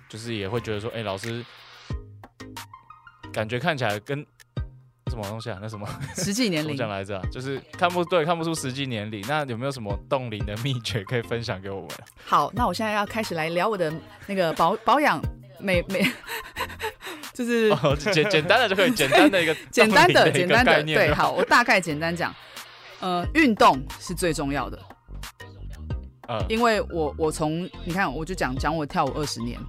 就是也会觉得说，哎、老师感觉看起来跟什么东西啊？那什么实际年龄 讲来着啊、就是看不对，看不出实际年龄。那有没有什么冻龄的秘诀可以分享给我们？好，那我现在要开始来聊我的那个保 保养美美，就是哦，简简单的就可以，简单的一个简单的简单的，对，概念就好，我大概简单讲，呃，运动是最重要的，呃，因为我我从你看我就讲讲我跳舞二十年。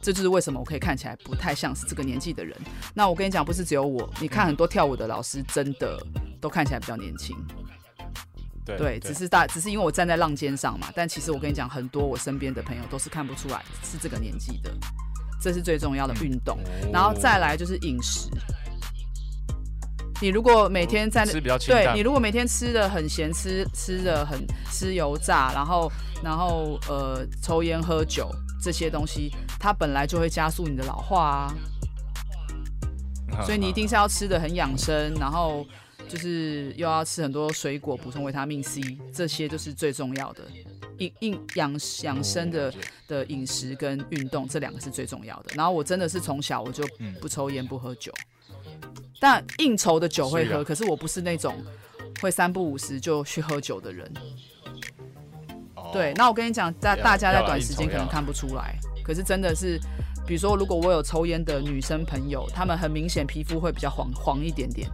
这就是为什么我可以看起来不太像是这个年纪的人。那我跟你讲，不是只有我，你看很多跳舞的老师真的都看起来比较年轻。对对，只是大，只是因为我站在浪尖上嘛。但其实我跟你讲，很多我身边的朋友都是看不出来是这个年纪的，这是最重要的运动。然后再来就是饮食，你如果每天在那吃比较清对你，如果每天吃的很咸，吃吃的很吃油炸，然后然后呃抽烟喝酒这些东西，它本来就会加速你的老化啊。嗯 所以你一定是要吃的很养生，然后就是又要吃很多水果补充维他命 C，这些就是最重要的。饮饮养养生的的饮食跟运动这两个是最重要的。然后我真的是从小我就嗯不抽烟不喝酒，但应酬的酒会喝，可是我不是那种会三不五时就去喝酒的人。哦对，那我跟你讲，大大家在短时间可能看不出来，可是真的是，比如说如果我有抽烟的女生朋友，她们很明显皮肤会比较黄黄一点点。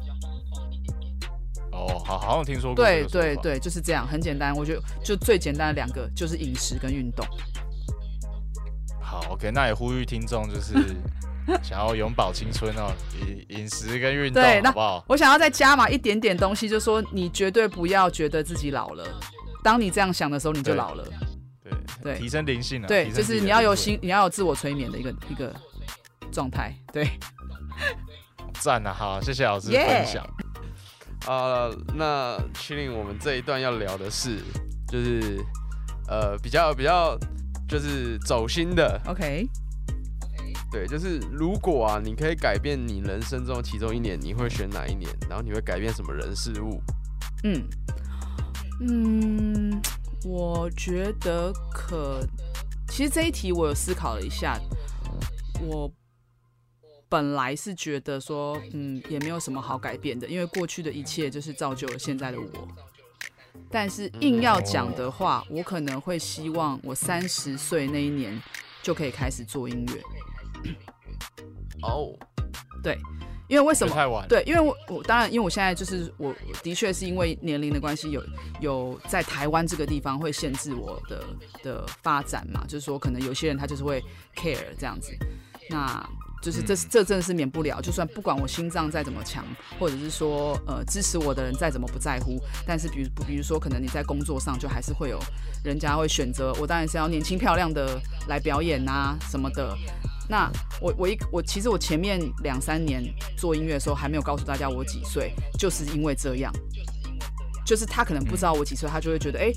哦，好，好像听说过对对对，就是这样，很简单。我觉得就最简单的两个就是饮食跟运动。好，OK，那也呼吁听众就是 想要永葆青春哦，饮饮食跟运动好不好？我想要再加码一点点东西，就是说你绝对不要觉得自己老了。当你这样想的时候，你就老了。对对提升灵性了，对，就是你要有心，你要有自我催眠的一个一个状态。对，赞啊！好，谢谢老师分享。啊、那 Chilling 我们这一段要聊的是，就是呃比较比较就是走心的，OK，对，就是如果啊，你可以改变你人生中其中一年，你会选哪一年？然后你会改变什么人事物？嗯嗯，我觉得可，其实这一题我有思考了一下，我本来是觉得说，嗯，也没有什么好改变的，因为过去的一切就是造就了现在的我。但是硬要讲的话，我可能会希望我三十岁那一年就可以开始做音乐。哦，对，因为为什么？太晚？对，因为我我当然，因为我现在就是我我的确是因为年龄的关系，有有在台湾这个地方会限制我的的发展嘛，就是说可能有些人他就是会 care 这样子，那就是这这真的是免不了，就算不管我心脏再怎么强，或者是说呃支持我的人再怎么不在乎，但是比如比如说可能你在工作上就还是会有人家会选择我当然是要年轻漂亮的来表演啊什么的。那我我一我其实我前面两三年做音乐的时候还没有告诉大家我几岁，就是因为这样，就是他可能不知道我几岁，他就会觉得哎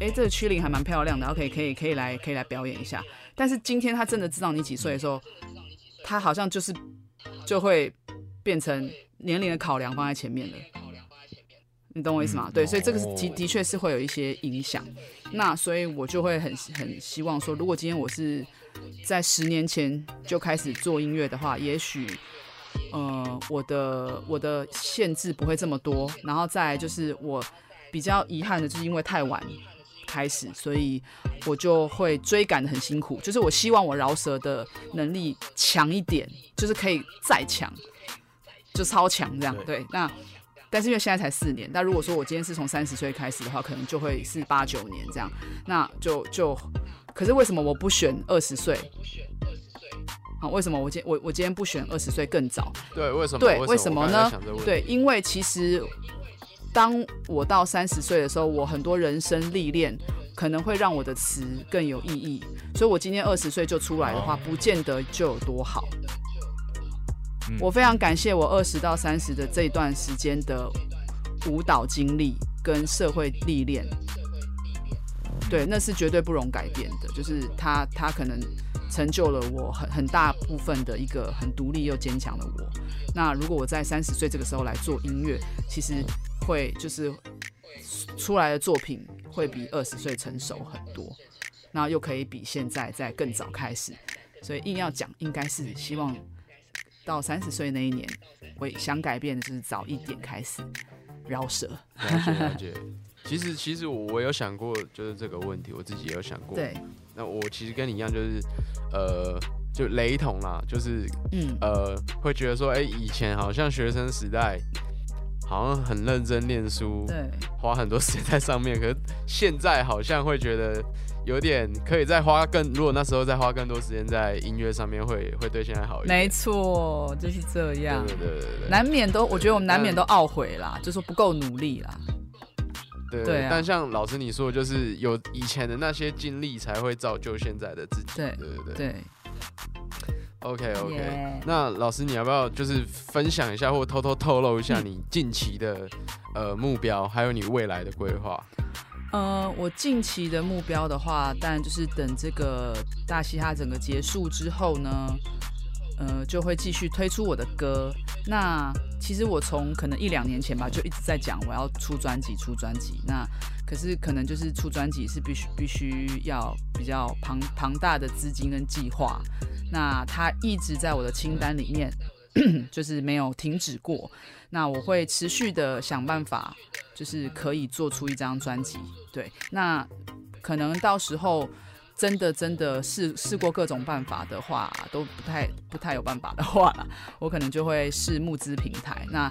哎这个曲龄还蛮漂亮的，，OK，可以可以可以来可以来表演一下。但是今天他真的知道你几岁的时候，他好像就是就会变成年龄的考量放在前面了。你懂我意思吗？对，所以这个是的的确是会有一些影响。那所以我就会很很希望说，如果今天我是在十年前就开始做音乐的话，也许呃我的我的限制不会这么多。然后再就是我比较遗憾的，就是因为太晚开始，所以我就会追赶的很辛苦。就是我希望我饶舌的能力强一点，就是可以再强，就超强这样。对，那。但是因为现在才四年，但如果说我今天是从三十岁开始的话，可能就会是八九年这样，那就就，可是为什么我不选二十岁？好，为什么我今我我今天不选二十岁更早？对，为什么？对，为什么呢？对，因为为其实当我到三十岁的时候，我很多人生历练可能会让我的词更有意义，所以我今天二十岁就出来的话，不见得就有多好。我非常感谢我二十到三十的这一段时间的舞蹈经历跟社会历练，对，那是绝对不容改变的。就是他，他可能成就了我很很大部分的一个很独立又坚强的我。那如果我在三十岁这个时候来做音乐，其实会就是出来的作品会比二十岁成熟很多，那又可以比现在再更早开始。所以硬要讲，应该是希望。到三十岁那一年，我想改变的就是早一点开始饶舌。其实其实我有想过，就是这个问题，我自己也有想过。对。那我其实跟你一样，就是呃，就雷同啦，就是嗯呃，会觉得说，哎，以前好像学生时代好像很认真念书，对，花很多时间在上面，可是现在好像会觉得。有点可以再花更，如果那时候再花更多时间在音乐上面，会会对现在好一点。没错，就是这样。对对对对，难免都，我觉得我们难免都懊悔啦，就说不够努力啦。对对。但像老师你说，就是有以前的那些经历，才会造就现在的自己。对对对对。OK OK，那老师你要不要就是分享一下，或偷偷透露一下你近期的呃目标，还有你未来的规划？呃，我近期的目标的话，当然就是等这个大嘻哈整个结束之后呢，呃，就会继续推出我的歌。那其实我从可能一两年前吧，就一直在讲我要出专辑，出专辑。那可是可能就是出专辑是必须必须要比较庞庞大的资金跟计划。那它一直在我的清单里面，就是没有停止过。那我会持续的想办法，就是可以做出一张专辑。对，那可能到时候真的真的试试过各种办法的话，都不太不太有办法的话，我可能就会试募资平台。那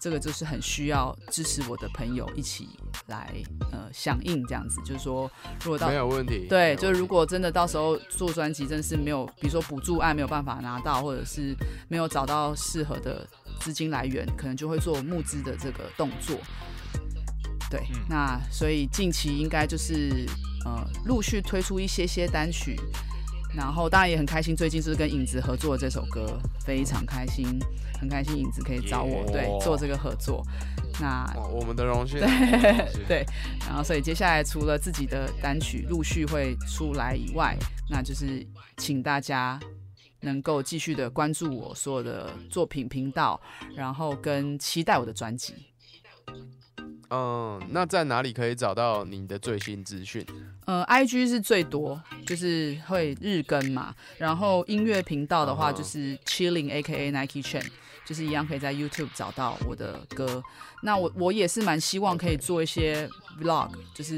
这个就是很需要支持我的朋友一起来呃响应这样子。就是说，如果到没有问题，对，就是如果真的到时候做专辑真的是没有，比如说补助案没有办法拿到，或者是没有找到适合的。资金来源可能就会做募资的这个动作，对，那所以近期应该就是呃陆续推出一些些单曲，然后当然也很开心，最近是跟影子合作的这首歌，非常开心，很开心影子可以找我对做这个合作，那我们的荣幸，对，然后所以接下来除了自己的单曲陆续会出来以外，那就是请大家。能够继续的关注我所有的作品频道，然后跟期待我的专辑。嗯，那在哪里可以找到你的最新资讯？呃，IG 是最多，就是会日更嘛。然后音乐频道的话，哦就是 Chilling A.K.A Nike Chain，就是一样可以在 YouTube 找到我的歌。那我我也是蛮希望可以做一些 Vlog，就是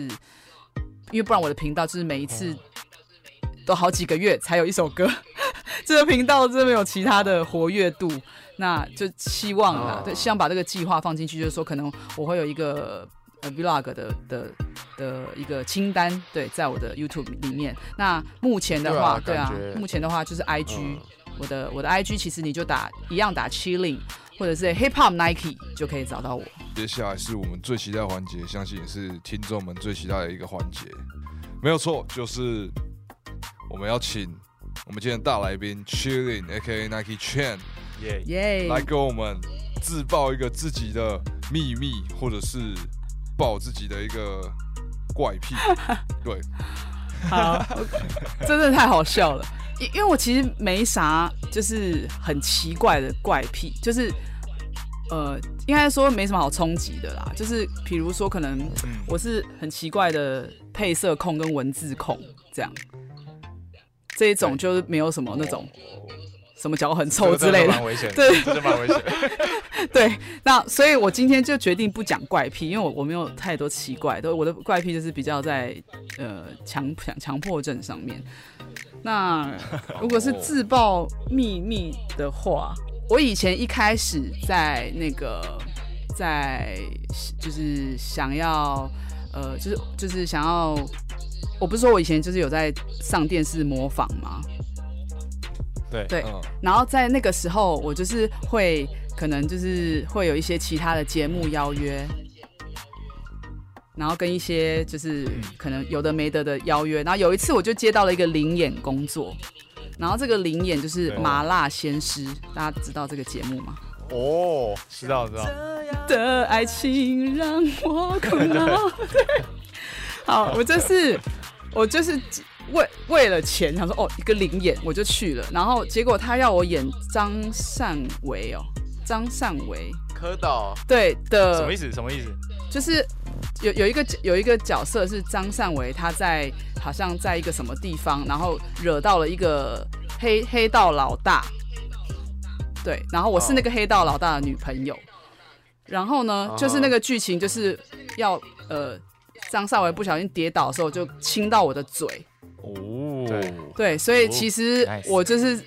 因为不然我的频道就是每一次都好几个月才有一首歌，这个频道真的没有其他的活跃度。那就希望啦，哦对，希望把这个计划放进去，就是说可能我会有一个呃 vlog 的的的一个清单，对，在我的 YouTube 里面。那目前的话，对啊目前的话就是 IG，、嗯我的我的 IG 其实你就打一样打 chilling 或者是 hip hop Nike 就可以找到我。接下来是我们最期待的环节，相信也是听众们最期待的一个环节。没有错，就是我们要请我们今天的大来宾 Chilling A.K.A Nike Chen 耶、耶、来给我们自爆一个自己的秘密，或者是爆自己的一个怪癖。对，好，真的太好笑了。因因为我其实没啥，就是很奇怪的怪癖，就是呃，应该说没什么好冲击的啦。就是比如说，可能嗯，我是很奇怪的配色控跟文字控这样，这一种就是没有什么那种什么脚很臭之类的对这就蛮危险。对，那所以我今天就决定不讲怪癖，因为我我没有太多奇怪，都我的怪癖就是比较在呃强强强迫症上面。那如果是自曝秘密的话，我以前一开始在那个在就是想要呃就是就是想要，我不是说我以前就是有在上电视模仿吗？对对。嗯，然后在那个时候，我就是会可能就是会有一些其他的节目邀约，然后跟一些就是可能有的没得的邀约。然后有一次我就接到了一个灵演工作，然后这个灵演就是麻辣鲜师，大家知道这个节目吗？哦，知道知道，的爱情让我苦恼。对，好，我就是我就是为为了钱，想说哦一个灵演我就去了，然后结果他要我演张善维哦，张善维柯导对的，什么意思？什么意思？就是有有一个有一个角色是张善维，他在好像在一个什么地方，然后惹到了一个黑黑道老大，对，然后我是那个黑道老大的女朋友，然后呢，哦就是那个剧情就是要呃张善维不小心跌倒的时候就亲到我的嘴，哦，对对，所以哦其实我就是。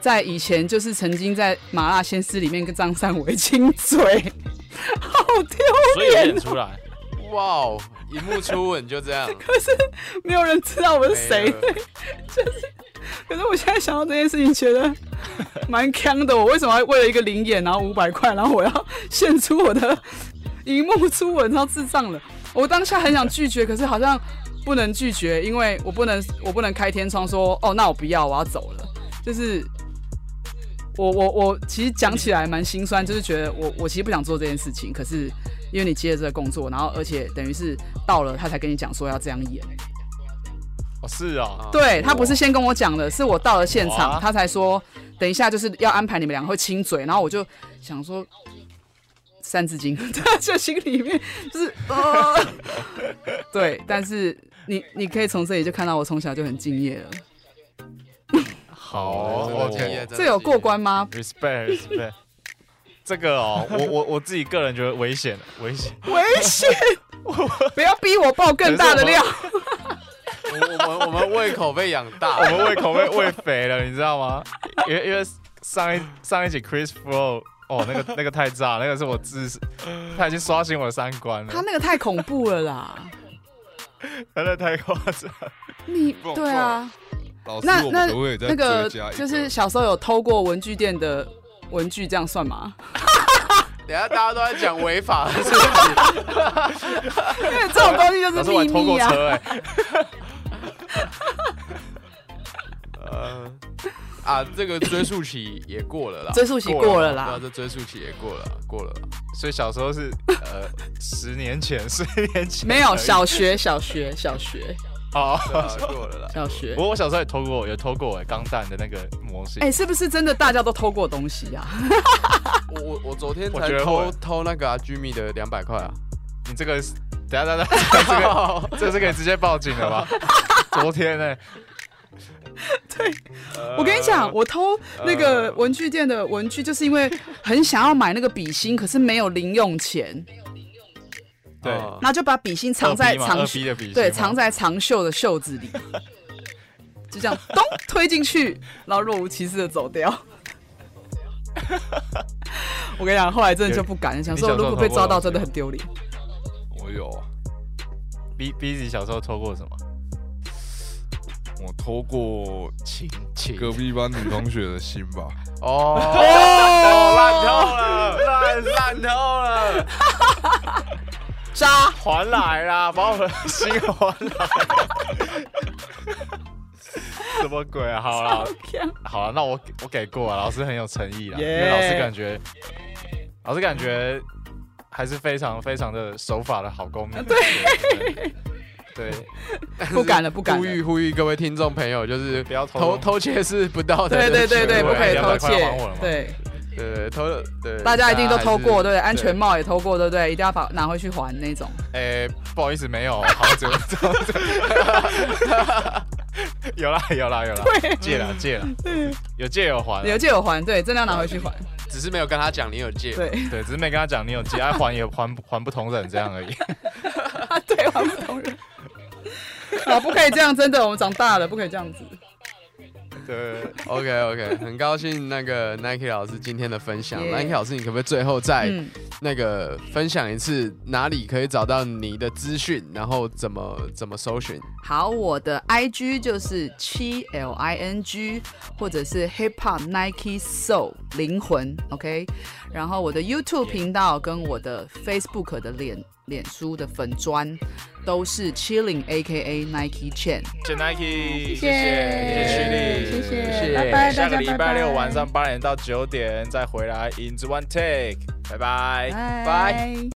在以前就是曾经在麻辣鲜师里面跟张三维亲嘴，好丢所以演出来。哇哦，荧幕初吻就这样，可是没有人知道我是谁 就是可是我现在想到这件事情，觉得蛮坑的。我为什么要为了一个零眼，然后五百块，然后我要献出我的荧幕初吻，然后智障了。我当下很想拒绝，可是好像不能拒绝，因为我不能，我不能开天窗说，哦，那我不要，我要走了。就是我我我其实讲起来蛮心酸，就是觉得我我其实不想做这件事情，可是因为你接了这个工作，然后而且等于是到了他才跟你讲说要这样演。哦，是哦，啊对他不是先跟我讲的，是我到了现场，他才说等一下就是要安排你们两个会亲嘴，然后我就想说三字经，就心里面就是呃，对，但是你你可以从这里就看到我从小就很敬业了，好，OK 这有过关吗？respect respect。这个哦，我我我自己个人觉得危险，危险。危险！不要逼我爆更大的料。我我们我们胃口被养大我，们胃口被喂肥了，你知道吗？因为因为上一上一集 Chris Flow，哦，那个那个太炸，那个是我自，他已经刷新我的三观了，他那个太恐怖了啦！他那太夸张。你对啊，那那那个就是小时候有偷过文具店的文具，这样算吗？等下大家都在讲违法的事情，因为这种东西就是秘我还偷过密啊。车哎、呃啊，这个追溯期也过了啦，追溯期过了啦对啊，，这追溯期也过了，过了啦。所以小时候是呃十年前，十年前没有小学，小学，小学，哦，对啊过了啦。小学不。过我小时候也偷过，有偷过哎，钢弹的那个模型。哎、是不是真的大家都偷过东西啊？我我我昨天才偷偷那个啊，Jimmy 的两百块啊。你这个是，等下等一下，这个这是可以直接报警了吧？昨天呢？我跟你讲，我偷那个文具店的文具，就是因为很想要买那个笔芯，可是没有零用钱，对。哦。然后就把笔芯藏在长二 B 的笔芯对藏在长袖的袖子里，就这样咚推进去，然后若无其事的走掉。我跟你讲，后来真的就不敢，想说如果被抓到，真的很丢脸。我有。啊，B B 子小时候偷过什么？我偷过情情隔壁班女同学的心吧。哦，哦烂透了，烂烂透了。渣，还来啦，把我的心还来。什么鬼啊？好了，好了，那我我给过啊，老师很有诚意啦因为老师感觉，老师感觉还是非常非常的守法的好公民。对对，不敢了，不敢呼了。吁呼吁各位听众朋友，就是不要偷偷偷窃是不道德对的对对对，不可以偷200块窃。对，对对偷对，大家一定都偷过，对安全帽也偷过，对不对？一定要把拿回去还那种。哎，不好意思，没有，好像只 有啦有啦有啦，借了借了，有借有还啊。有借有还，对，真的要拿回去还。只是没有跟他讲你有借。对，对，只是没跟他讲你有借，爱还也还不还不同人这样而已。对，还不同人。啊，不可以这样，真的，我们长大了，不可以这样子。对，OK OK，很高兴那个 Nike 老师今天的分享。Yeah Nike 老师，你可不可以最后再嗯，那个分享一次哪里可以找到你的资讯，然后怎么怎么搜寻？好，我的 IG 就是七 L I N G，或者是 Hip Hop Nike Soul 灵魂，OK。然后我的 YouTube 频道跟我的 Facebook 的脸脸书的粉砖都是 Chilling A K A Nike Chain。谢 Nike，谢谢。谢谢丽，谢谢谢。拜拜，下个礼拜六晚上八点到九点再回来 In the One Take，拜拜。拜。拜